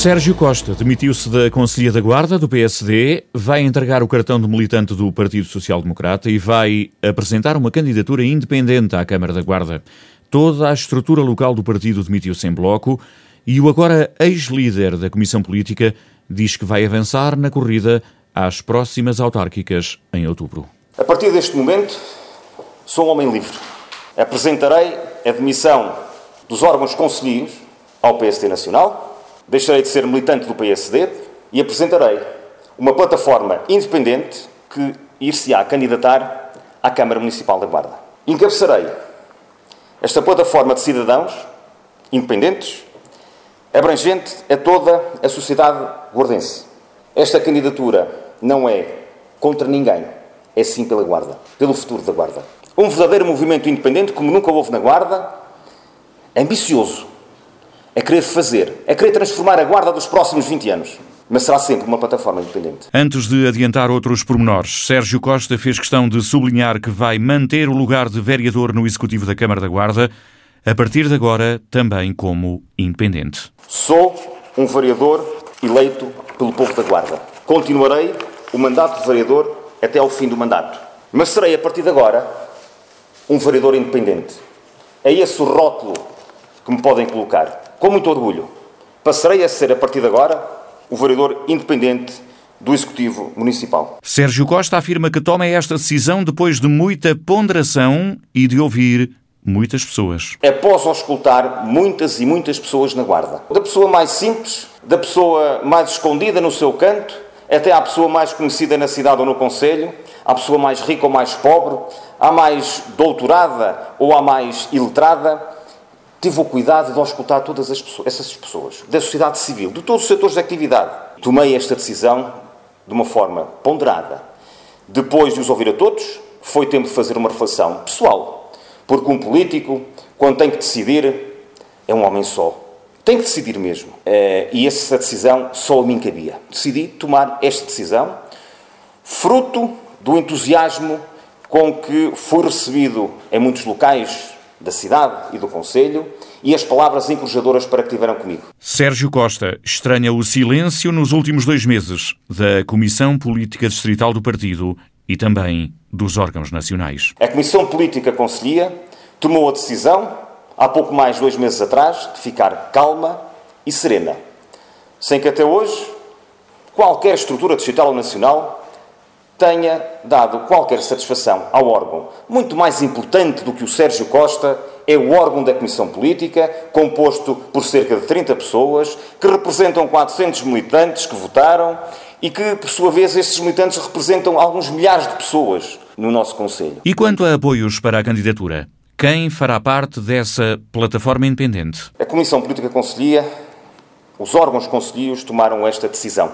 Sérgio Costa demitiu-se da Conselhia da Guarda do PSD, vai entregar o cartão de militante do Partido Social Democrata e vai apresentar uma candidatura independente à Câmara da Guarda. Toda a estrutura local do partido demitiu-se em bloco e o agora ex-líder da Comissão Política diz que vai avançar na corrida às próximas autárquicas em outubro. A partir deste momento, sou um homem livre. Apresentarei a demissão dos órgãos conselheiros ao PSD Nacional deixarei de ser militante do PSD e apresentarei uma plataforma independente que ir-se-á candidatar à Câmara Municipal da Guarda. Encabeçarei esta plataforma de cidadãos independentes, abrangente a toda a sociedade guardense. Esta candidatura não é contra ninguém, é sim pela Guarda, pelo futuro da Guarda. Um verdadeiro movimento independente, como nunca houve na Guarda, ambicioso, é querer fazer, é querer transformar a Guarda dos próximos 20 anos. Mas será sempre uma plataforma independente. Antes de adiantar outros pormenores, Sérgio Costa fez questão de sublinhar que vai manter o lugar de vereador no Executivo da Câmara da Guarda, a partir de agora também como independente. Sou um vereador eleito pelo povo da Guarda. Continuarei o mandato de vereador até ao fim do mandato. Mas serei, a partir de agora, um vereador independente. É esse o rótulo que me podem colocar com muito orgulho, passarei a ser, a partir de agora, o vereador independente do Executivo Municipal. Sérgio Costa afirma que toma esta decisão depois de muita ponderação e de ouvir muitas pessoas. Após auscultar muitas e muitas pessoas na Guarda. Da pessoa mais simples, da pessoa mais escondida no seu canto, até à pessoa mais conhecida na cidade ou no Conselho, à pessoa mais rica ou mais pobre, à mais doutorada ou à mais iletrada, tive o cuidado de auscultar todas as pessoas, essas pessoas, da sociedade civil, de todos os setores de atividade. Tomei esta decisão de uma forma ponderada. Depois de os ouvir a todos, foi tempo de fazer uma reflexão pessoal. Porque um político, quando tem que decidir, é um homem só. Tem que decidir mesmo. Eh, e essa decisão só a mim cabia. Decidi tomar esta decisão, fruto do entusiasmo com que fui recebido em muitos locais da cidade e do Conselho e as palavras encorajadoras para que tiveram comigo. Sérgio Costa estranha o silêncio nos últimos dois meses da Comissão Política Distrital do Partido e também dos órgãos nacionais. A Comissão Política Conselhia tomou a decisão, há pouco mais de dois meses atrás, de ficar calma e serena, sem que até hoje qualquer estrutura distrital ou nacional tenha dado qualquer satisfação ao órgão. Muito mais importante do que o Sérgio Costa é o órgão da Comissão Política, composto por cerca de 30 pessoas, que representam 400 militantes que votaram e que, por sua vez, esses militantes representam alguns milhares de pessoas no nosso Conselho. E quanto a apoios para a candidatura? Quem fará parte dessa plataforma independente? A Comissão Política Conselhia, os órgãos conselheiros tomaram esta decisão.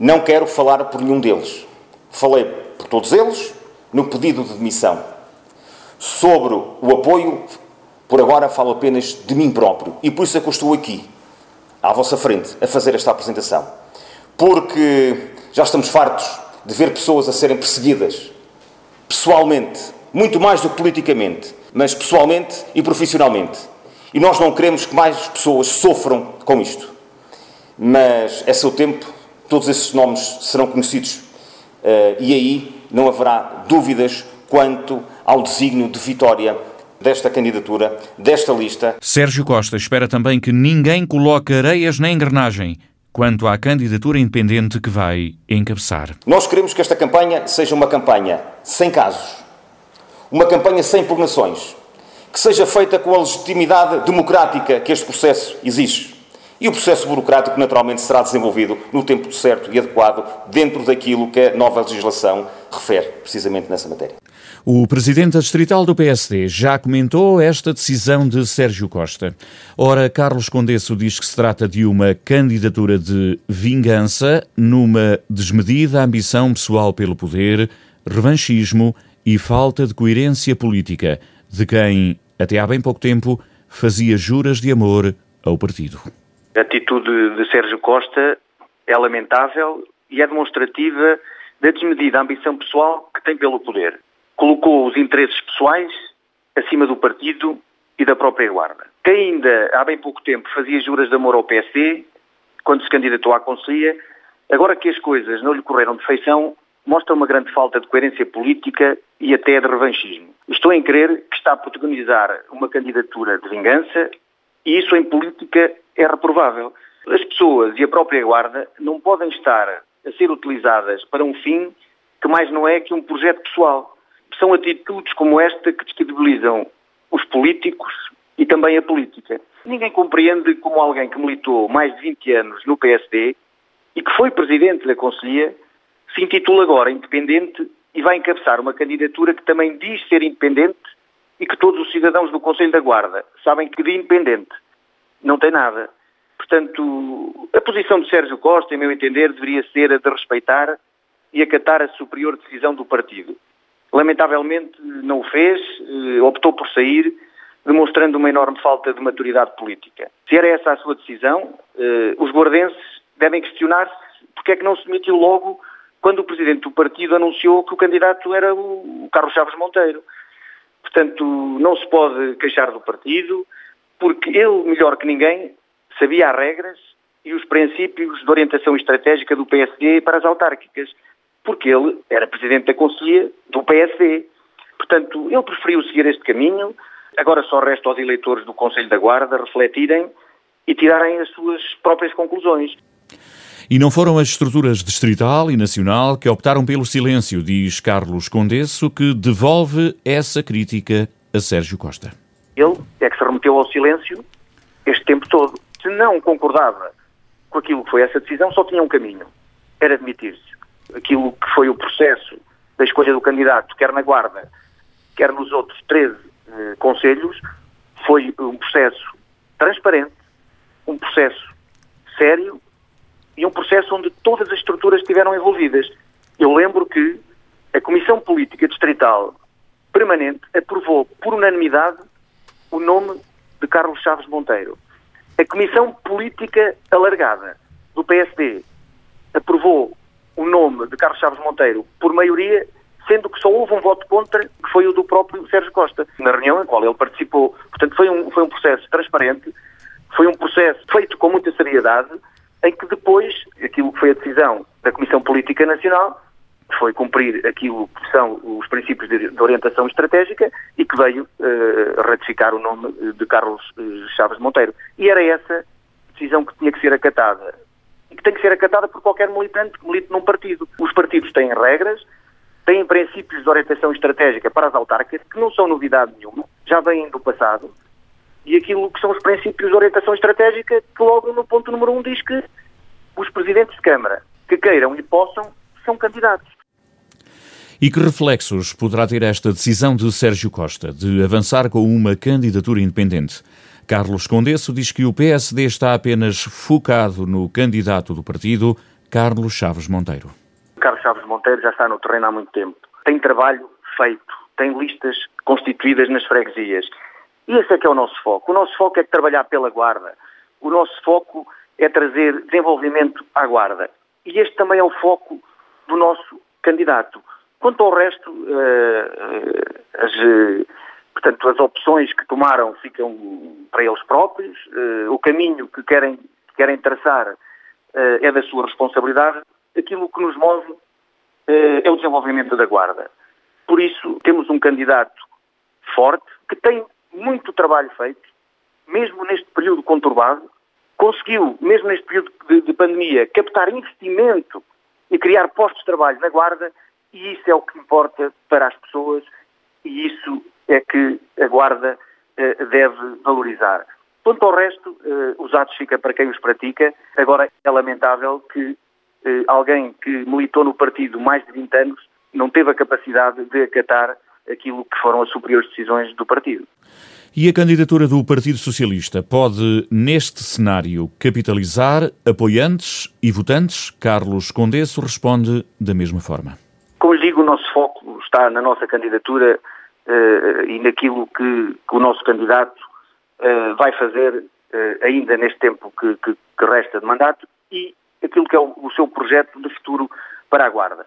Não quero falar por nenhum deles. Falei por todos eles no pedido de demissão. Sobre o apoio, por agora falo apenas de mim próprio. E por isso é que eu estou aqui, à vossa frente, a fazer esta apresentação. Porque já estamos fartos de ver pessoas a serem perseguidas, pessoalmente, muito mais do que politicamente, mas pessoalmente e profissionalmente. E nós não queremos que mais pessoas sofram com isto. Mas é seu tempo, todos esses nomes serão conhecidos e aí não haverá dúvidas quanto ao desígnio de vitória desta candidatura, desta lista. Sérgio Costa espera também que ninguém coloque areias na engrenagem quanto à candidatura independente que vai encabeçar. Nós queremos que esta campanha seja uma campanha sem casos, uma campanha sem impugnações, que seja feita com a legitimidade democrática que este processo exige. E o processo burocrático, naturalmente, será desenvolvido no tempo certo e adequado, dentro daquilo que a nova legislação refere, precisamente nessa matéria. O presidente distrital do PSD já comentou esta decisão de Sérgio Costa. Ora, Carlos Condesso diz que se trata de uma candidatura de vingança, numa desmedida ambição pessoal pelo poder, revanchismo e falta de coerência política, de quem, até há bem pouco tempo, fazia juras de amor ao partido. A atitude de Sérgio Costa é lamentável e é demonstrativa da desmedida ambição pessoal que tem pelo poder. Colocou os interesses pessoais acima do partido e da própria Guarda. Quem ainda há bem pouco tempo fazia juras de amor ao PSD, quando se candidatou à Conselhia. Agora que as coisas não lhe correram de feição, mostra uma grande falta de coerência política e até de revanchismo. Estou em crer que está a protagonizar uma candidatura de vingança e isso em política é reprovável. As pessoas e a própria Guarda não podem estar a ser utilizadas para um fim que mais não é que um projeto pessoal. São atitudes como esta que descredibilizam os políticos e também a política. Ninguém compreende como alguém que militou mais de 20 anos no PSD e que foi presidente da Conselhia se intitula agora independente e vai encabeçar uma candidatura que também diz ser independente e que todos os cidadãos do Conselho da Guarda sabem que de independente não tem nada. Portanto, a posição de Sérgio Costa, em meu entender, deveria ser a de respeitar e acatar a superior decisão do partido. Lamentavelmente não o fez, eh, optou por sair, demonstrando uma enorme falta de maturidade política. Se era essa a sua decisão, eh, os guardenses devem questionar-se porque é que não se demitiu logo quando o presidente do partido anunciou que o candidato era o Carlos Chaves Monteiro. Portanto, não se pode queixar do partido, porque ele, melhor que ninguém, sabia as regras e os princípios de orientação estratégica do PSD para as autárquicas, porque ele era presidente da Conselhia do PSD. Portanto, ele preferiu seguir este caminho. Agora só resta aos eleitores do Conselho da Guarda refletirem e tirarem as suas próprias conclusões. E não foram as estruturas distrital e nacional que optaram pelo silêncio, diz Carlos Condesso, que devolve essa crítica a Sérgio Costa. Ele é que se remeteu ao silêncio este tempo todo. Se não concordava com aquilo que foi essa decisão, só tinha um caminho: era admitir-se. Aquilo que foi o processo da escolha do candidato, quer na Guarda, quer nos outros 13 eh, conselhos, foi um processo transparente, um processo sério e um processo onde todas as estruturas estiveram envolvidas. Eu lembro que a Comissão Política Distrital Permanente aprovou por unanimidade o nome de Carlos Chaves Monteiro. A Comissão Política Alargada do PSD aprovou o nome de Carlos Chaves Monteiro por maioria, sendo que só houve um voto contra, que foi o do próprio Sérgio Costa, na reunião em qual ele participou. Portanto, foi um, foi um processo transparente, foi um processo feito com muita seriedade, em que depois, aquilo que foi a decisão da Comissão Política Nacional, foi cumprir aquilo que são os princípios de, de orientação estratégica e que veio uh, ratificar o nome de Carlos uh, Chaves Monteiro. E era essa decisão que tinha que ser acatada. E que tem que ser acatada por qualquer militante que milite num partido. Os partidos têm regras, têm princípios de orientação estratégica para as autárquicas, que não são novidade nenhuma, já vêm do passado, e aquilo que são os princípios de orientação estratégica, que logo no ponto número um diz que os presidentes de Câmara que queiram e possam são candidatos. E que reflexos poderá ter esta decisão de Sérgio Costa de avançar com uma candidatura independente? Carlos Condesso diz que o PSD está apenas focado no candidato do partido, Carlos Chaves Monteiro. Carlos Chaves Monteiro já está no terreno há muito tempo. Tem trabalho feito, tem listas constituídas nas freguesias. E esse é que é o nosso foco. O nosso foco é trabalhar pela Guarda. O nosso foco é trazer desenvolvimento à Guarda. E este também é o foco do nosso candidato. Quanto ao resto, uh, as, portanto, as opções que tomaram ficam para eles próprios, uh, o caminho que querem, que querem traçar uh, é da sua responsabilidade, aquilo que nos move é o desenvolvimento da Guarda. Por isso, temos um candidato forte, que tem muito trabalho feito, mesmo neste período conturbado, conseguiu, mesmo neste período de, de pandemia, captar investimento e criar postos de trabalho na Guarda e isso é o que importa para as pessoas e isso é que a Guarda uh, deve valorizar. Quanto ao resto, uh, os atos fica para quem os pratica. Agora, é lamentável que uh, alguém que militou no partido mais de 20 anos não teve a capacidade de acatar aquilo que foram as superiores decisões do partido. E a candidatura do Partido Socialista pode, neste cenário, capitalizar apoiantes e votantes? Carlos Condesso responde da mesma forma. Como lhe digo, o nosso foco está na nossa candidatura uh, e naquilo que, que, o nosso candidato uh, vai fazer uh, ainda neste tempo que, que, que, resta de mandato e aquilo que é o, o seu projeto de futuro para a Guarda.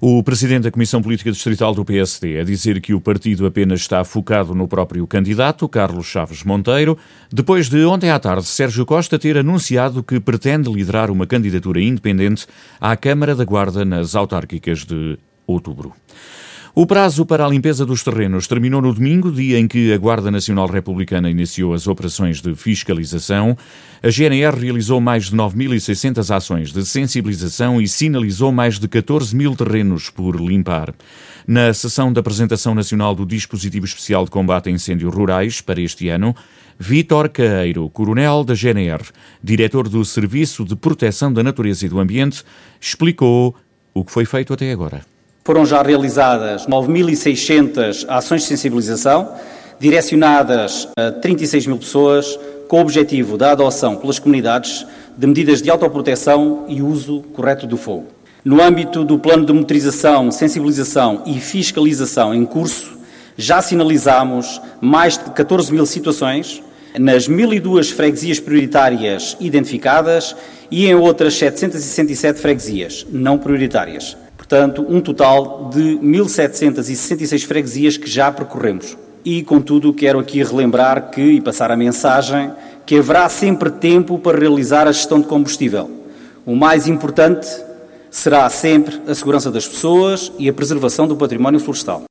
O presidente da Comissão Política Distrital do PSD a dizer que o partido apenas está focado no próprio candidato, Carlos Chaves Monteiro, depois de ontem à tarde Sérgio Costa ter anunciado que pretende liderar uma candidatura independente à Câmara da Guarda nas autárquicas de outubro. O prazo para a limpeza dos terrenos terminou no domingo, dia em que a Guarda Nacional Republicana iniciou as operações de fiscalização. A GNR realizou mais de 9.600 ações de sensibilização e sinalizou mais de 14 mil terrenos por limpar. Na sessão da apresentação nacional do Dispositivo Especial de Combate a Incêndios Rurais para este ano, Vítor Caeiro, coronel da GNR, diretor do Serviço de Proteção da Natureza e do Ambiente, explicou o que foi feito até agora. Foram já realizadas 9.600 ações de sensibilização, direcionadas a 36 mil pessoas, com o objetivo da adoção pelas comunidades de medidas de autoproteção e uso correto do fogo. No âmbito do plano de motorização, sensibilização e fiscalização em curso, já sinalizamos mais de 14 mil situações nas 1.002 freguesias prioritárias identificadas e em outras 767 freguesias não prioritárias portanto, um total de 1.766 freguesias que já percorremos. E, contudo, quero aqui relembrar que, e passar a mensagem, que haverá sempre tempo para realizar a gestão de combustível. O mais importante será sempre a segurança das pessoas e a preservação do património florestal.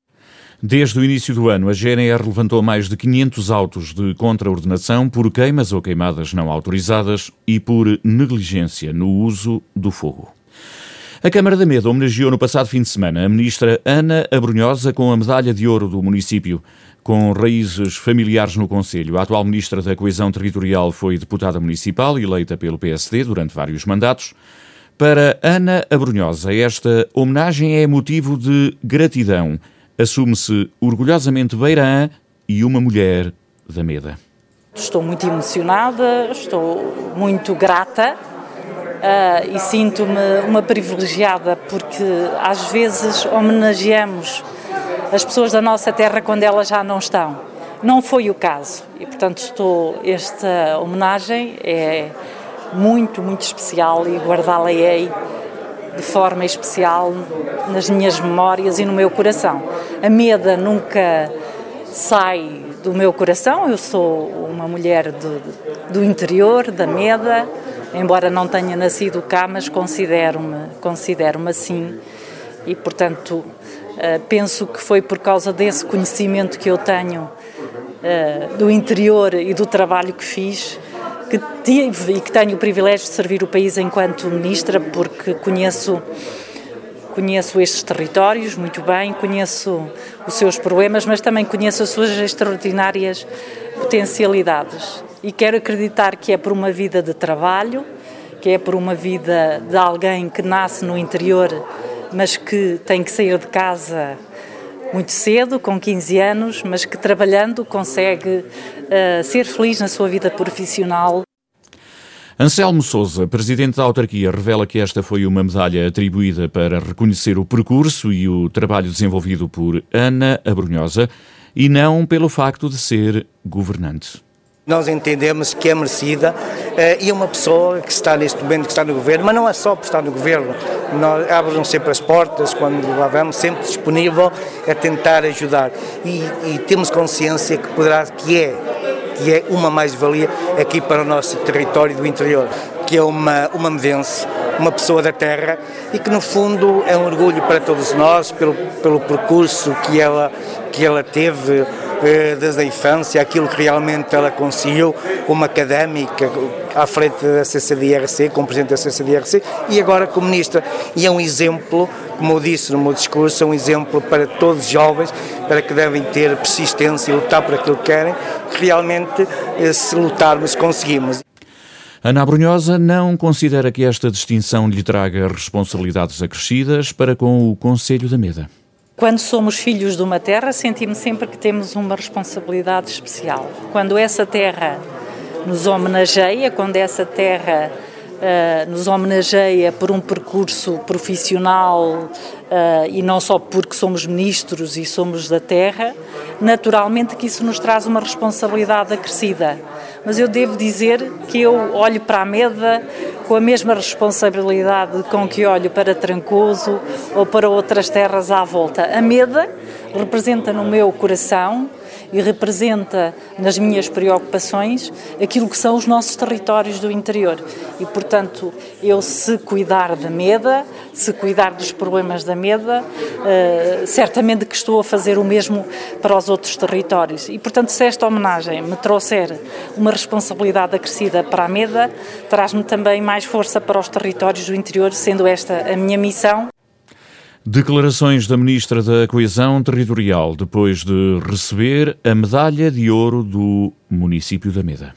Desde o início do ano, a GNR levantou mais de 500 autos de contraordenação por queimas ou queimadas não autorizadas e por negligência no uso do fogo. A Câmara da Meda homenageou no passado fim de semana a ministra Ana Abrunhosa com a medalha de ouro do município. Com raízes familiares no Conselho, a atual ministra da Coesão Territorial foi deputada municipal, eleita pelo PSD durante vários mandatos. Para Ana Abrunhosa, esta homenagem é motivo de gratidão. Assume-se orgulhosamente beirã e uma mulher da Meda. Estou muito emocionada, estou muito grata uh, e sinto-me uma privilegiada porque às vezes homenageamos as pessoas da nossa terra quando elas já não estão. Não foi o caso e, portanto, estou esta homenagem é muito, muito especial e guardá-la-ei de forma especial nas minhas memórias e no meu coração. A Meda nunca sai do meu coração, eu sou uma mulher do, do interior, da Meda, embora não tenha nascido cá, mas considero-me considero assim. E, portanto, eh, penso que foi por causa desse conhecimento que eu tenho eh, do interior e do trabalho que fiz que tive e que tenho o privilégio de servir o país enquanto ministra, porque conheço conheço estes territórios muito bem, conheço os seus problemas, mas também conheço as suas extraordinárias potencialidades e quero acreditar que é por uma vida de trabalho, que é por uma vida de alguém que nasce no interior, mas que tem que sair de casa muito cedo, com 15 anos, mas que trabalhando consegue uh, ser feliz na sua vida profissional. Anselmo Souza, presidente da autarquia, revela que esta foi uma medalha atribuída para reconhecer o percurso e o trabalho desenvolvido por Ana Abrunhosa e não pelo facto de ser governante. Nós entendemos que é merecida eh, e uma pessoa que está neste momento, que está no governo, mas não é só por estar no governo, nós abram sempre as portas quando lá vamos, sempre disponível a tentar ajudar. E, e temos consciência que poderá, que é, que é uma mais-valia aqui para o nosso território do interior, que é uma, uma medense, uma pessoa da terra e que no fundo é um orgulho para todos nós pelo, pelo percurso que ela, que ela teve eh, desde a infância, aquilo que realmente ela conseguiu como académica à frente da CCDRC, como presidente da CCDRC e agora como ministra. E é um exemplo, como eu disse no meu discurso, é um exemplo para todos os jovens, para que devem ter persistência e lutar por aquilo que querem, que realmente eh, se lutarmos conseguimos. Ana Brunhosa não considera que esta distinção lhe traga responsabilidades acrescidas para com o Conselho da Meda. Quando somos filhos de uma terra, sentimos sempre que temos uma responsabilidade especial. Quando essa terra nos homenageia, quando essa terra uh, nos homenageia por um percurso profissional uh, e não só porque somos ministros e somos da terra, naturalmente que isso nos traz uma responsabilidade acrescida. Mas eu devo dizer que eu olho para a Meda com a mesma responsabilidade com que olho para Trancoso ou para outras terras à volta. A Meda representa no meu coração e representa nas minhas preocupações aquilo que são os nossos territórios do interior. E, portanto, eu se cuidar da Meda, se cuidar dos problemas da Meda, uh, certamente que estou a fazer o mesmo para os outros territórios. E, portanto, se esta homenagem me trouxer uma responsabilidade acrescida para a Meda, traz-me também mais força para os territórios do interior, sendo esta a minha missão. Declarações da Ministra da Coesão Territorial depois de receber a medalha de ouro do município da Meda.